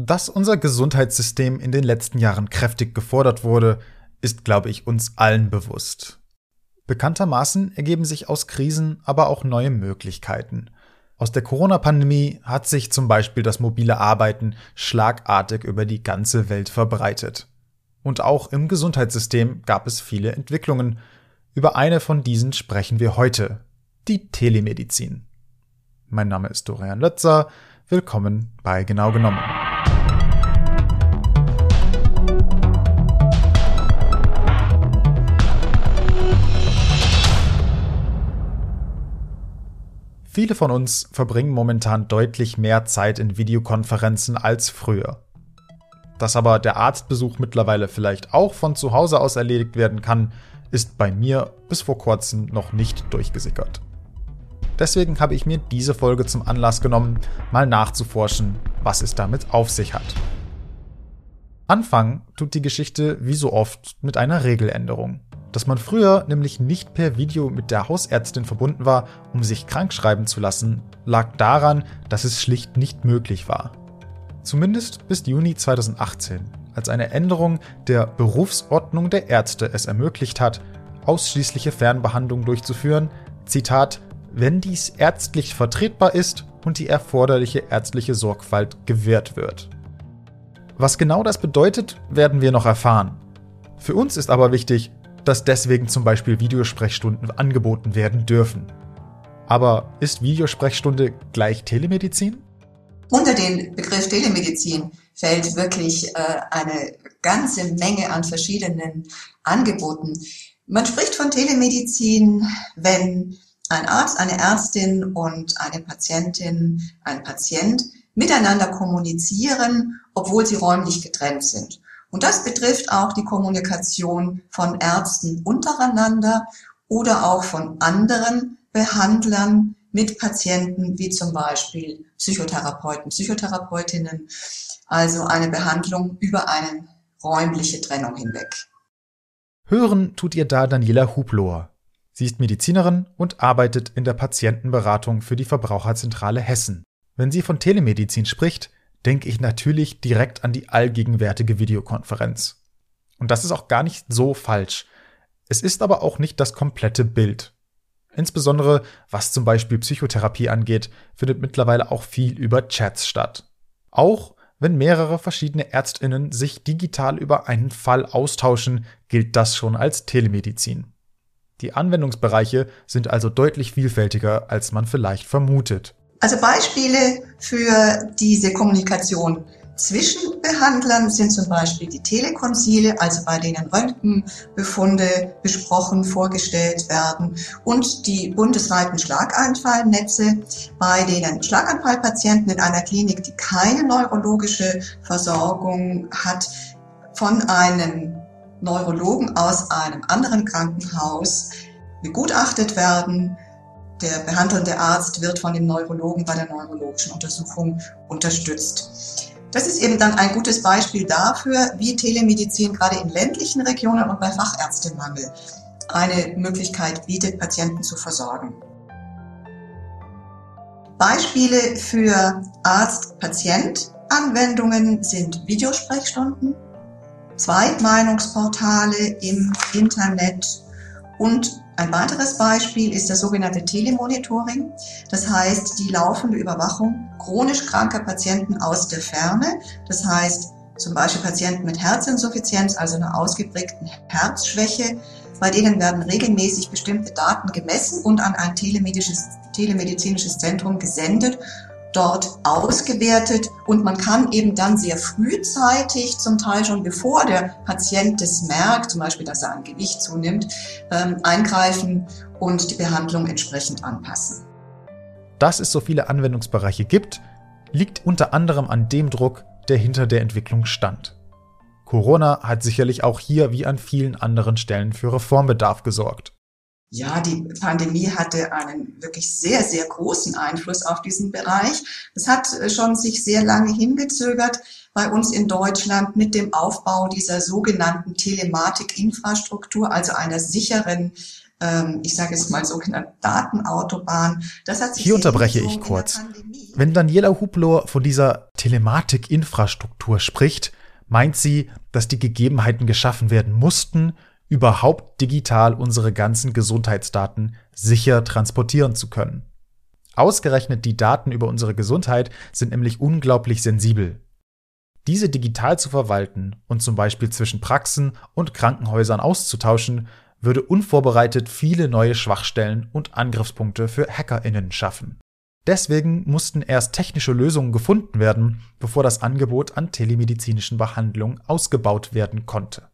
Dass unser Gesundheitssystem in den letzten Jahren kräftig gefordert wurde, ist, glaube ich, uns allen bewusst. Bekanntermaßen ergeben sich aus Krisen aber auch neue Möglichkeiten. Aus der Corona-Pandemie hat sich zum Beispiel das mobile Arbeiten schlagartig über die ganze Welt verbreitet. Und auch im Gesundheitssystem gab es viele Entwicklungen. Über eine von diesen sprechen wir heute, die Telemedizin. Mein Name ist Dorian Lötzer, willkommen bei Genau genommen. Viele von uns verbringen momentan deutlich mehr Zeit in Videokonferenzen als früher. Dass aber der Arztbesuch mittlerweile vielleicht auch von zu Hause aus erledigt werden kann, ist bei mir bis vor kurzem noch nicht durchgesickert. Deswegen habe ich mir diese Folge zum Anlass genommen, mal nachzuforschen, was es damit auf sich hat. Anfangen tut die Geschichte wie so oft mit einer Regeländerung. Dass man früher nämlich nicht per Video mit der Hausärztin verbunden war, um sich krank schreiben zu lassen, lag daran, dass es schlicht nicht möglich war. Zumindest bis Juni 2018, als eine Änderung der Berufsordnung der Ärzte es ermöglicht hat, ausschließliche Fernbehandlung durchzuführen, Zitat, wenn dies ärztlich vertretbar ist und die erforderliche ärztliche Sorgfalt gewährt wird. Was genau das bedeutet, werden wir noch erfahren. Für uns ist aber wichtig, dass deswegen zum Beispiel Videosprechstunden angeboten werden dürfen. Aber ist Videosprechstunde gleich Telemedizin? Unter den Begriff Telemedizin fällt wirklich äh, eine ganze Menge an verschiedenen Angeboten. Man spricht von Telemedizin, wenn ein Arzt, eine Ärztin und eine Patientin, ein Patient miteinander kommunizieren, obwohl sie räumlich getrennt sind. Und das betrifft auch die Kommunikation von Ärzten untereinander oder auch von anderen Behandlern mit Patienten, wie zum Beispiel Psychotherapeuten, Psychotherapeutinnen, also eine Behandlung über eine räumliche Trennung hinweg. Hören tut ihr da Daniela Hublohr. Sie ist Medizinerin und arbeitet in der Patientenberatung für die Verbraucherzentrale Hessen. Wenn sie von Telemedizin spricht, denke ich natürlich direkt an die allgegenwärtige Videokonferenz. Und das ist auch gar nicht so falsch. Es ist aber auch nicht das komplette Bild. Insbesondere was zum Beispiel Psychotherapie angeht, findet mittlerweile auch viel über Chats statt. Auch wenn mehrere verschiedene Ärztinnen sich digital über einen Fall austauschen, gilt das schon als Telemedizin. Die Anwendungsbereiche sind also deutlich vielfältiger, als man vielleicht vermutet. Also Beispiele für diese Kommunikation zwischen Behandlern sind zum Beispiel die Telekonsile, also bei denen Röntgenbefunde besprochen, vorgestellt werden und die bundesweiten Schlaganfallnetze, bei denen Schlaganfallpatienten in einer Klinik, die keine neurologische Versorgung hat, von einem Neurologen aus einem anderen Krankenhaus begutachtet werden, der behandelnde Arzt wird von dem Neurologen bei der neurologischen Untersuchung unterstützt. Das ist eben dann ein gutes Beispiel dafür, wie Telemedizin gerade in ländlichen Regionen und bei Fachärztemangel eine Möglichkeit bietet, Patienten zu versorgen. Beispiele für Arzt-Patient-Anwendungen sind Videosprechstunden, Zweitmeinungsportale im Internet und ein weiteres Beispiel ist das sogenannte Telemonitoring. Das heißt, die laufende Überwachung chronisch kranker Patienten aus der Ferne. Das heißt, zum Beispiel Patienten mit Herzinsuffizienz, also einer ausgeprägten Herzschwäche. Bei denen werden regelmäßig bestimmte Daten gemessen und an ein telemedizinisches Zentrum gesendet dort ausgewertet und man kann eben dann sehr frühzeitig, zum Teil schon bevor der Patient das merkt, zum Beispiel, dass er an Gewicht zunimmt, ähm, eingreifen und die Behandlung entsprechend anpassen. Dass es so viele Anwendungsbereiche gibt, liegt unter anderem an dem Druck, der hinter der Entwicklung stand. Corona hat sicherlich auch hier wie an vielen anderen Stellen für Reformbedarf gesorgt. Ja, die Pandemie hatte einen wirklich sehr, sehr großen Einfluss auf diesen Bereich. Es hat äh, schon sich sehr lange hingezögert bei uns in Deutschland mit dem Aufbau dieser sogenannten Telematikinfrastruktur, also einer sicheren ähm, ich sage jetzt mal sogenannte Datenautobahn. Das hat sich Hier unterbreche ich kurz. Wenn Daniela Hublor von dieser Telematik-Infrastruktur spricht, meint sie, dass die Gegebenheiten geschaffen werden mussten, überhaupt digital unsere ganzen Gesundheitsdaten sicher transportieren zu können. Ausgerechnet die Daten über unsere Gesundheit sind nämlich unglaublich sensibel. Diese digital zu verwalten und zum Beispiel zwischen Praxen und Krankenhäusern auszutauschen, würde unvorbereitet viele neue Schwachstellen und Angriffspunkte für Hackerinnen schaffen. Deswegen mussten erst technische Lösungen gefunden werden, bevor das Angebot an telemedizinischen Behandlungen ausgebaut werden konnte.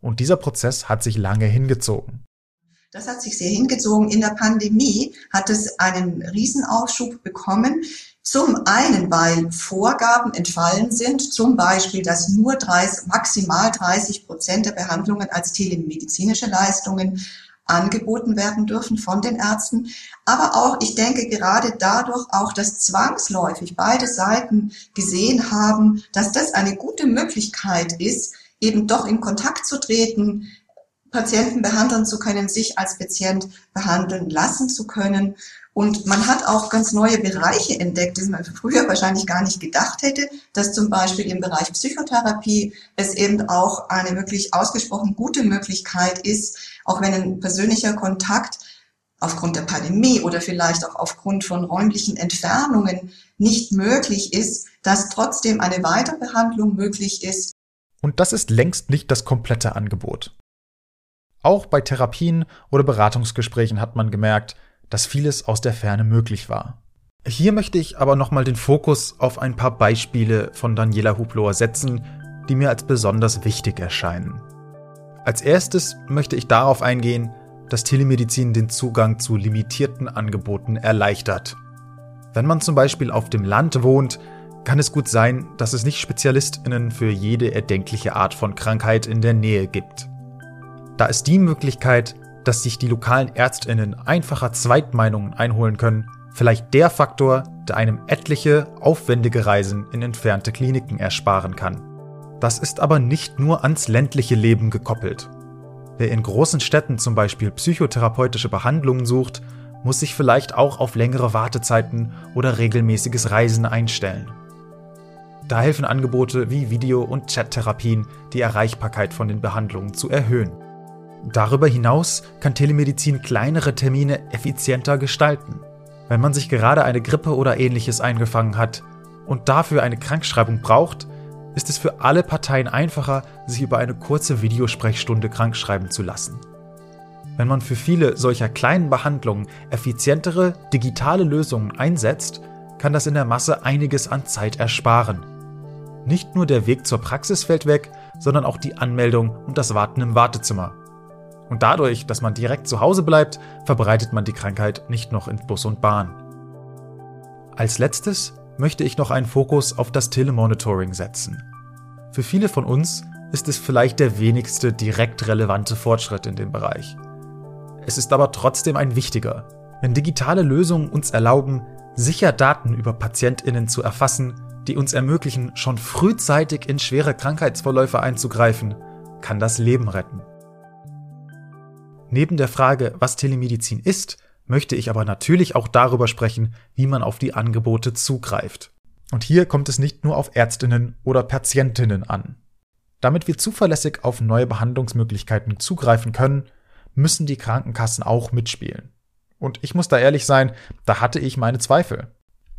Und dieser Prozess hat sich lange hingezogen. Das hat sich sehr hingezogen. In der Pandemie hat es einen Riesenaufschub bekommen. Zum einen, weil Vorgaben entfallen sind, zum Beispiel, dass nur 30, maximal 30 Prozent der Behandlungen als telemedizinische Leistungen angeboten werden dürfen von den Ärzten. Aber auch, ich denke, gerade dadurch auch, dass zwangsläufig beide Seiten gesehen haben, dass das eine gute Möglichkeit ist, eben doch in Kontakt zu treten, Patienten behandeln zu können, sich als Patient behandeln lassen zu können. Und man hat auch ganz neue Bereiche entdeckt, die man früher wahrscheinlich gar nicht gedacht hätte, dass zum Beispiel im Bereich Psychotherapie es eben auch eine wirklich ausgesprochen gute Möglichkeit ist, auch wenn ein persönlicher Kontakt aufgrund der Pandemie oder vielleicht auch aufgrund von räumlichen Entfernungen nicht möglich ist, dass trotzdem eine Weiterbehandlung möglich ist. Und das ist längst nicht das komplette Angebot. Auch bei Therapien oder Beratungsgesprächen hat man gemerkt, dass vieles aus der Ferne möglich war. Hier möchte ich aber nochmal den Fokus auf ein paar Beispiele von Daniela Hubloer setzen, die mir als besonders wichtig erscheinen. Als erstes möchte ich darauf eingehen, dass Telemedizin den Zugang zu limitierten Angeboten erleichtert. Wenn man zum Beispiel auf dem Land wohnt, kann es gut sein, dass es nicht Spezialistinnen für jede erdenkliche Art von Krankheit in der Nähe gibt. Da ist die Möglichkeit, dass sich die lokalen Ärztinnen einfacher Zweitmeinungen einholen können, vielleicht der Faktor, der einem etliche, aufwendige Reisen in entfernte Kliniken ersparen kann. Das ist aber nicht nur ans ländliche Leben gekoppelt. Wer in großen Städten zum Beispiel psychotherapeutische Behandlungen sucht, muss sich vielleicht auch auf längere Wartezeiten oder regelmäßiges Reisen einstellen. Da helfen Angebote wie Video- und Chattherapien, die Erreichbarkeit von den Behandlungen zu erhöhen. Darüber hinaus kann Telemedizin kleinere Termine effizienter gestalten. Wenn man sich gerade eine Grippe oder ähnliches eingefangen hat und dafür eine Krankschreibung braucht, ist es für alle Parteien einfacher, sich über eine kurze Videosprechstunde krankschreiben zu lassen. Wenn man für viele solcher kleinen Behandlungen effizientere digitale Lösungen einsetzt, kann das in der Masse einiges an Zeit ersparen. Nicht nur der Weg zur Praxis fällt weg, sondern auch die Anmeldung und das Warten im Wartezimmer. Und dadurch, dass man direkt zu Hause bleibt, verbreitet man die Krankheit nicht noch in Bus und Bahn. Als letztes möchte ich noch einen Fokus auf das Telemonitoring setzen. Für viele von uns ist es vielleicht der wenigste direkt relevante Fortschritt in dem Bereich. Es ist aber trotzdem ein wichtiger. Wenn digitale Lösungen uns erlauben, sicher Daten über Patientinnen zu erfassen, die uns ermöglichen, schon frühzeitig in schwere Krankheitsverläufe einzugreifen, kann das Leben retten. Neben der Frage, was Telemedizin ist, möchte ich aber natürlich auch darüber sprechen, wie man auf die Angebote zugreift. Und hier kommt es nicht nur auf Ärztinnen oder Patientinnen an. Damit wir zuverlässig auf neue Behandlungsmöglichkeiten zugreifen können, müssen die Krankenkassen auch mitspielen. Und ich muss da ehrlich sein, da hatte ich meine Zweifel.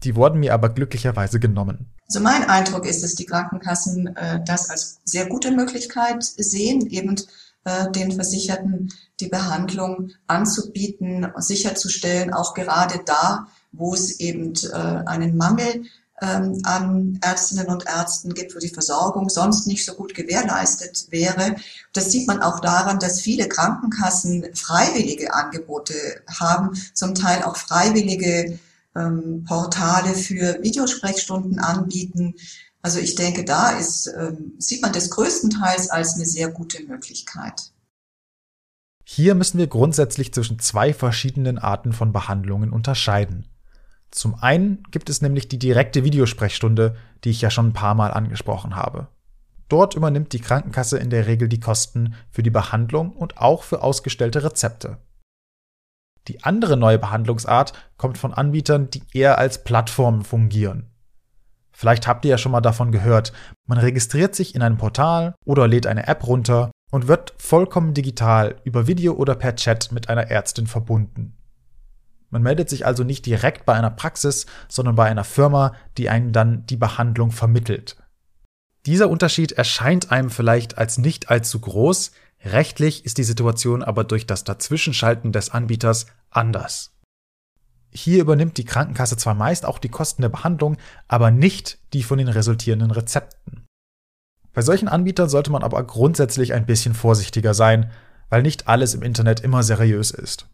Die wurden mir aber glücklicherweise genommen. Also mein Eindruck ist, dass die Krankenkassen äh, das als sehr gute Möglichkeit sehen, eben äh, den Versicherten die Behandlung anzubieten, sicherzustellen, auch gerade da, wo es eben äh, einen Mangel ähm, an Ärztinnen und Ärzten gibt, wo die Versorgung sonst nicht so gut gewährleistet wäre. Das sieht man auch daran, dass viele Krankenkassen freiwillige Angebote haben, zum Teil auch freiwillige ähm, Portale für Videosprechstunden anbieten, also ich denke, da ist, äh, sieht man das größtenteils als eine sehr gute Möglichkeit. Hier müssen wir grundsätzlich zwischen zwei verschiedenen Arten von Behandlungen unterscheiden. Zum einen gibt es nämlich die direkte Videosprechstunde, die ich ja schon ein paar Mal angesprochen habe. Dort übernimmt die Krankenkasse in der Regel die Kosten für die Behandlung und auch für ausgestellte Rezepte. Die andere neue Behandlungsart kommt von Anbietern, die eher als Plattformen fungieren. Vielleicht habt ihr ja schon mal davon gehört. Man registriert sich in einem Portal oder lädt eine App runter und wird vollkommen digital über Video oder per Chat mit einer Ärztin verbunden. Man meldet sich also nicht direkt bei einer Praxis, sondern bei einer Firma, die einen dann die Behandlung vermittelt. Dieser Unterschied erscheint einem vielleicht als nicht allzu groß, rechtlich ist die Situation aber durch das Dazwischenschalten des Anbieters anders. Hier übernimmt die Krankenkasse zwar meist auch die Kosten der Behandlung, aber nicht die von den resultierenden Rezepten. Bei solchen Anbietern sollte man aber grundsätzlich ein bisschen vorsichtiger sein, weil nicht alles im Internet immer seriös ist.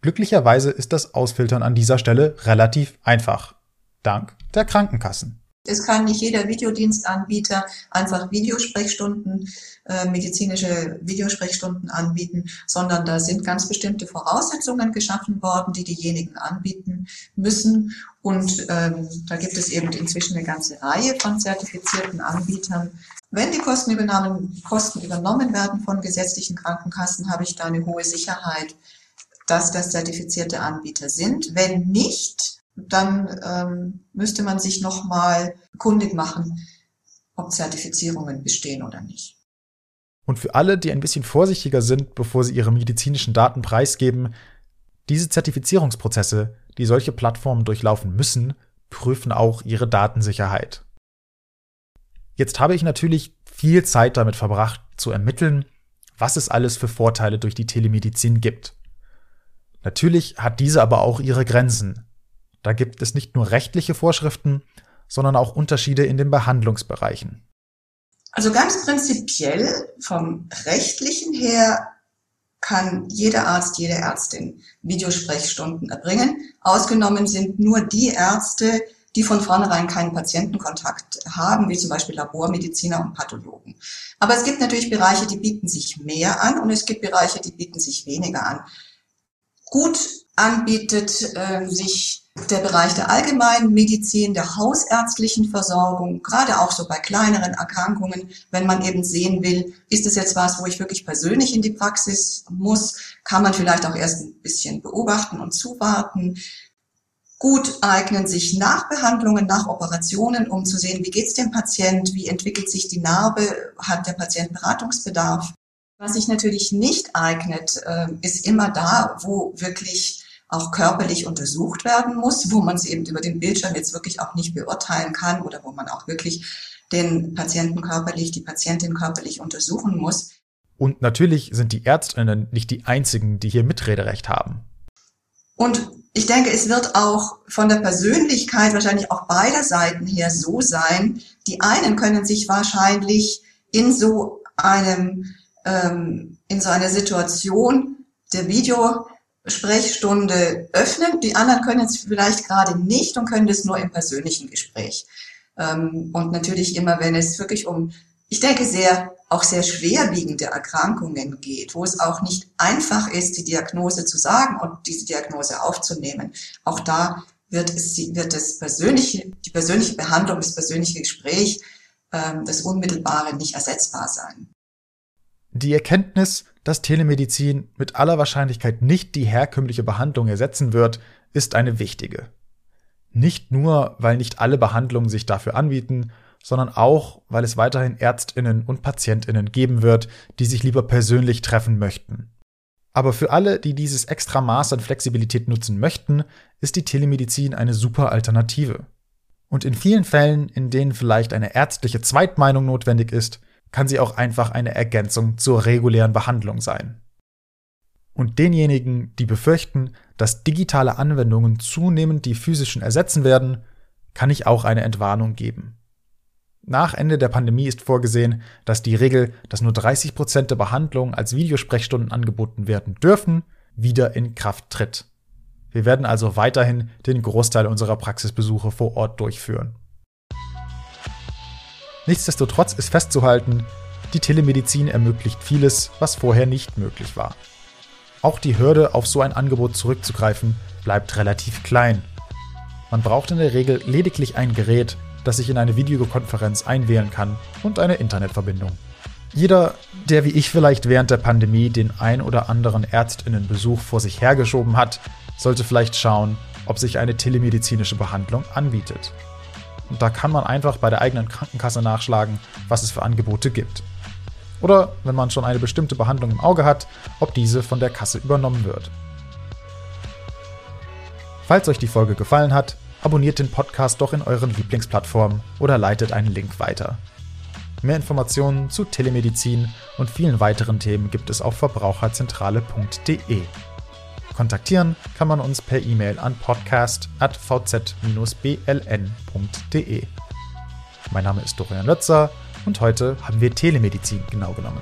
Glücklicherweise ist das Ausfiltern an dieser Stelle relativ einfach. Dank der Krankenkassen. Es kann nicht jeder Videodienstanbieter einfach Videosprechstunden, äh, medizinische Videosprechstunden anbieten, sondern da sind ganz bestimmte Voraussetzungen geschaffen worden, die diejenigen anbieten müssen. Und ähm, da gibt es eben inzwischen eine ganze Reihe von zertifizierten Anbietern. Wenn die Kosten übernommen, Kosten übernommen werden von gesetzlichen Krankenkassen, habe ich da eine hohe Sicherheit, dass das zertifizierte Anbieter sind. Wenn nicht, dann ähm, müsste man sich nochmal kundig machen, ob Zertifizierungen bestehen oder nicht. Und für alle, die ein bisschen vorsichtiger sind, bevor sie ihre medizinischen Daten preisgeben, diese Zertifizierungsprozesse, die solche Plattformen durchlaufen müssen, prüfen auch ihre Datensicherheit. Jetzt habe ich natürlich viel Zeit damit verbracht, zu ermitteln, was es alles für Vorteile durch die Telemedizin gibt. Natürlich hat diese aber auch ihre Grenzen. Da gibt es nicht nur rechtliche Vorschriften, sondern auch Unterschiede in den Behandlungsbereichen. Also ganz prinzipiell vom rechtlichen her kann jeder Arzt, jede Ärztin Videosprechstunden erbringen. Ausgenommen sind nur die Ärzte, die von vornherein keinen Patientenkontakt haben, wie zum Beispiel Labormediziner und Pathologen. Aber es gibt natürlich Bereiche, die bieten sich mehr an und es gibt Bereiche, die bieten sich weniger an. Gut anbietet äh, sich der Bereich der allgemeinen Medizin, der hausärztlichen Versorgung, gerade auch so bei kleineren Erkrankungen, wenn man eben sehen will, ist es jetzt was, wo ich wirklich persönlich in die Praxis muss, kann man vielleicht auch erst ein bisschen beobachten und zuwarten. Gut eignen sich Nachbehandlungen, nach Operationen, um zu sehen, wie geht's dem Patient, wie entwickelt sich die Narbe, hat der Patient Beratungsbedarf. Was sich natürlich nicht eignet, äh, ist immer da, wo wirklich auch körperlich untersucht werden muss, wo man es eben über den Bildschirm jetzt wirklich auch nicht beurteilen kann oder wo man auch wirklich den Patienten körperlich, die Patientin körperlich untersuchen muss. Und natürlich sind die Ärztinnen nicht die einzigen, die hier Mitrederecht haben. Und ich denke, es wird auch von der Persönlichkeit wahrscheinlich auch beider Seiten her so sein. Die einen können sich wahrscheinlich in so einem, ähm, in so einer Situation der Video Sprechstunde öffnen. Die anderen können es vielleicht gerade nicht und können das nur im persönlichen Gespräch. Ähm, und natürlich immer, wenn es wirklich um, ich denke, sehr, auch sehr schwerwiegende Erkrankungen geht, wo es auch nicht einfach ist, die Diagnose zu sagen und diese Diagnose aufzunehmen. Auch da wird es, wird das persönliche, die persönliche Behandlung, das persönliche Gespräch, ähm, das Unmittelbare nicht ersetzbar sein. Die Erkenntnis, dass Telemedizin mit aller Wahrscheinlichkeit nicht die herkömmliche Behandlung ersetzen wird, ist eine wichtige. Nicht nur, weil nicht alle Behandlungen sich dafür anbieten, sondern auch, weil es weiterhin Ärztinnen und Patientinnen geben wird, die sich lieber persönlich treffen möchten. Aber für alle, die dieses extra Maß an Flexibilität nutzen möchten, ist die Telemedizin eine super Alternative. Und in vielen Fällen, in denen vielleicht eine ärztliche Zweitmeinung notwendig ist, kann sie auch einfach eine Ergänzung zur regulären Behandlung sein. Und denjenigen, die befürchten, dass digitale Anwendungen zunehmend die physischen ersetzen werden, kann ich auch eine Entwarnung geben. Nach Ende der Pandemie ist vorgesehen, dass die Regel, dass nur 30 Prozent der Behandlungen als Videosprechstunden angeboten werden dürfen, wieder in Kraft tritt. Wir werden also weiterhin den Großteil unserer Praxisbesuche vor Ort durchführen. Nichtsdestotrotz ist festzuhalten, die Telemedizin ermöglicht vieles, was vorher nicht möglich war. Auch die Hürde, auf so ein Angebot zurückzugreifen, bleibt relativ klein. Man braucht in der Regel lediglich ein Gerät, das sich in eine Videokonferenz einwählen kann und eine Internetverbindung. Jeder, der wie ich vielleicht während der Pandemie den ein oder anderen Ärztinnenbesuch vor sich hergeschoben hat, sollte vielleicht schauen, ob sich eine telemedizinische Behandlung anbietet. Und da kann man einfach bei der eigenen Krankenkasse nachschlagen, was es für Angebote gibt. Oder, wenn man schon eine bestimmte Behandlung im Auge hat, ob diese von der Kasse übernommen wird. Falls euch die Folge gefallen hat, abonniert den Podcast doch in euren Lieblingsplattformen oder leitet einen Link weiter. Mehr Informationen zu Telemedizin und vielen weiteren Themen gibt es auf verbraucherzentrale.de. Kontaktieren kann man uns per E-Mail an podcast.vz-bln.de. Mein Name ist Dorian Lötzer und heute haben wir Telemedizin genau genommen.